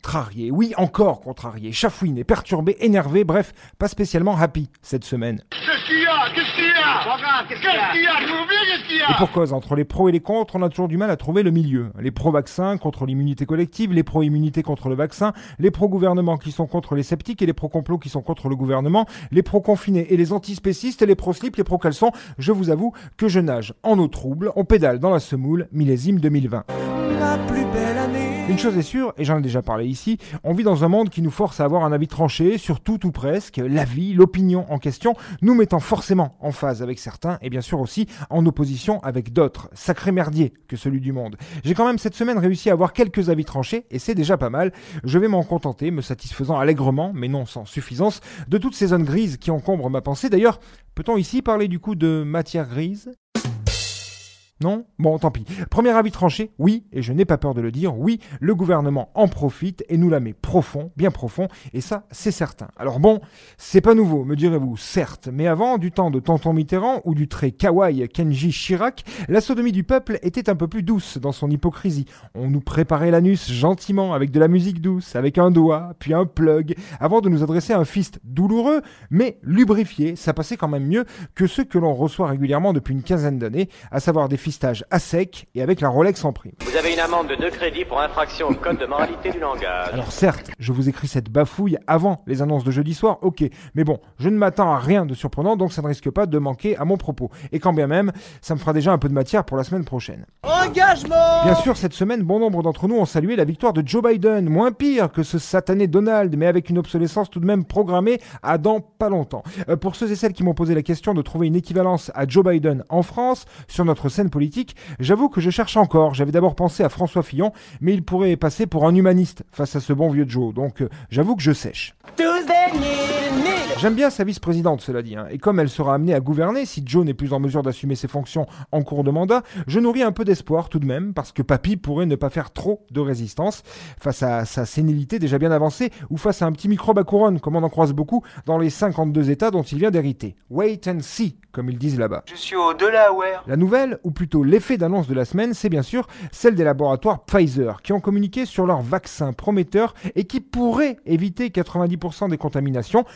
contrarié. Oui, encore contrarié, chafouiné, perturbé, énervé, bref, pas spécialement happy cette semaine. Qu'est-ce qu'il y a? Qu'est-ce qu'il y a? Qu'est-ce qu'il y a? Qu'est-ce qu'il y Et a? Pour cause, entre les pros et les contre, on a toujours du mal à trouver le milieu. Les pro-vaccins contre l'immunité collective, les pro-immunité contre le vaccin, les pro-gouvernement qui sont contre les sceptiques et les pro-complot qui sont contre le gouvernement, les pro-confinés et les antispécistes, les pro-slip, les pro-caleçons. Je vous avoue que je nage en eau trouble, on pédale dans la semoule, millésime 2020. Une chose est sûre, et j'en ai déjà parlé ici, on vit dans un monde qui nous force à avoir un avis tranché sur tout ou presque, l'avis, l'opinion en question, nous mettant forcément en phase avec certains et bien sûr aussi en opposition avec d'autres. Sacré merdier que celui du monde. J'ai quand même cette semaine réussi à avoir quelques avis tranchés et c'est déjà pas mal. Je vais m'en contenter, me satisfaisant allègrement, mais non sans suffisance, de toutes ces zones grises qui encombrent ma pensée. D'ailleurs, peut-on ici parler du coup de matière grise? Non Bon, tant pis. Premier avis tranché, oui, et je n'ai pas peur de le dire, oui, le gouvernement en profite et nous la met profond, bien profond, et ça, c'est certain. Alors bon, c'est pas nouveau, me direz-vous, certes, mais avant, du temps de Tonton Mitterrand ou du très kawaii Kenji Chirac, la sodomie du peuple était un peu plus douce dans son hypocrisie. On nous préparait l'anus gentiment, avec de la musique douce, avec un doigt, puis un plug, avant de nous adresser un fist douloureux, mais lubrifié, ça passait quand même mieux que ceux que l'on reçoit régulièrement depuis une quinzaine d'années, à savoir des fistages à sec et avec la Rolex en prime. Vous avez une amende de 2 crédits pour infraction au code de moralité du langage. Alors certes, je vous écris cette bafouille avant les annonces de jeudi soir, ok, mais bon, je ne m'attends à rien de surprenant, donc ça ne risque pas de manquer à mon propos. Et quand bien même, ça me fera déjà un peu de matière pour la semaine prochaine. Engagement Bien sûr, cette semaine, bon nombre d'entre nous ont salué la victoire de Joe Biden, moins pire que ce satané Donald, mais avec une obsolescence tout de même programmée à dans pas longtemps. Euh, pour ceux et celles qui m'ont posé la question de trouver une équivalence à Joe Biden en France, sur notre scène politique, j'avoue que je cherche encore. J'avais d'abord pensé à François Fillon, mais il pourrait passer pour un humaniste face à ce bon vieux Joe, donc euh, j'avoue que je sèche. J'aime bien sa vice-présidente, cela dit, hein. et comme elle sera amenée à gouverner si Joe n'est plus en mesure d'assumer ses fonctions en cours de mandat, je nourris un peu d'espoir tout de même, parce que Papy pourrait ne pas faire trop de résistance face à sa sénilité déjà bien avancée, ou face à un petit microbe à couronne, comme on en croise beaucoup dans les 52 États dont il vient d'hériter. Wait and see, comme ils disent là-bas. Je suis au-delà, ouais. La nouvelle, ou plutôt l'effet d'annonce de la semaine, c'est bien sûr celle des laboratoires Pfizer, qui ont communiqué sur leur vaccin prometteur et qui pourrait éviter 90% des contaminations.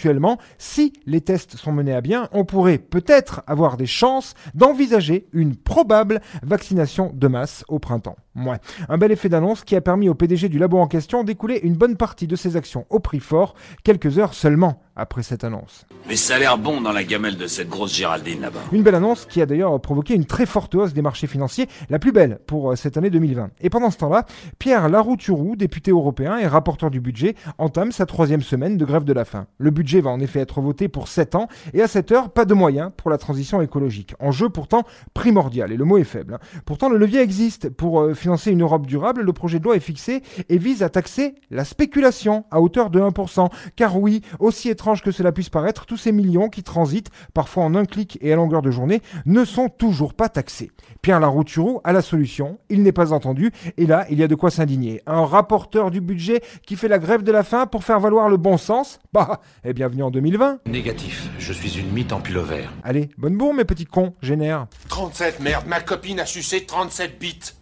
Éventuellement, si les tests sont menés à bien, on pourrait peut-être avoir des chances d'envisager une probable vaccination de masse au printemps. Ouais. Un bel effet d'annonce qui a permis au PDG du labo en question d'écouler une bonne partie de ses actions au prix fort, quelques heures seulement après cette annonce. Mais ça a l'air bon dans la gamelle de cette grosse Géraldine là-bas. Une belle annonce qui a d'ailleurs provoqué une très forte hausse des marchés financiers, la plus belle pour euh, cette année 2020. Et pendant ce temps-là, Pierre Larouturou, député européen et rapporteur du budget, entame sa troisième semaine de grève de la faim. Le budget va en effet être voté pour 7 ans, et à cette heure, pas de moyens pour la transition écologique. Enjeu pourtant primordial, et le mot est faible. hein. Pourtant, le levier existe. Pour euh, financer une Europe durable, le projet de loi est fixé et vise à taxer la spéculation à hauteur de 1%. Car oui, aussi étrange que cela puisse paraître, tous ces millions qui transitent, parfois en un clic et à longueur de journée, ne sont toujours pas taxés. Pierre Larouturou a la solution, il n'est pas entendu, et là, il y a de quoi s'indigner. Un rapporteur du budget qui fait la grève de la faim pour faire valoir le bon sens? Bah, et bienvenue en 2020. Négatif, je suis une mythe en pull-over. Allez, bonne bourre mes petits cons, génère. 37, merde, ma copine a sucé 37 bits.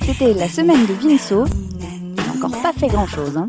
C'était la semaine de Vinceau. Il n'a encore pas fait grand chose. Hein.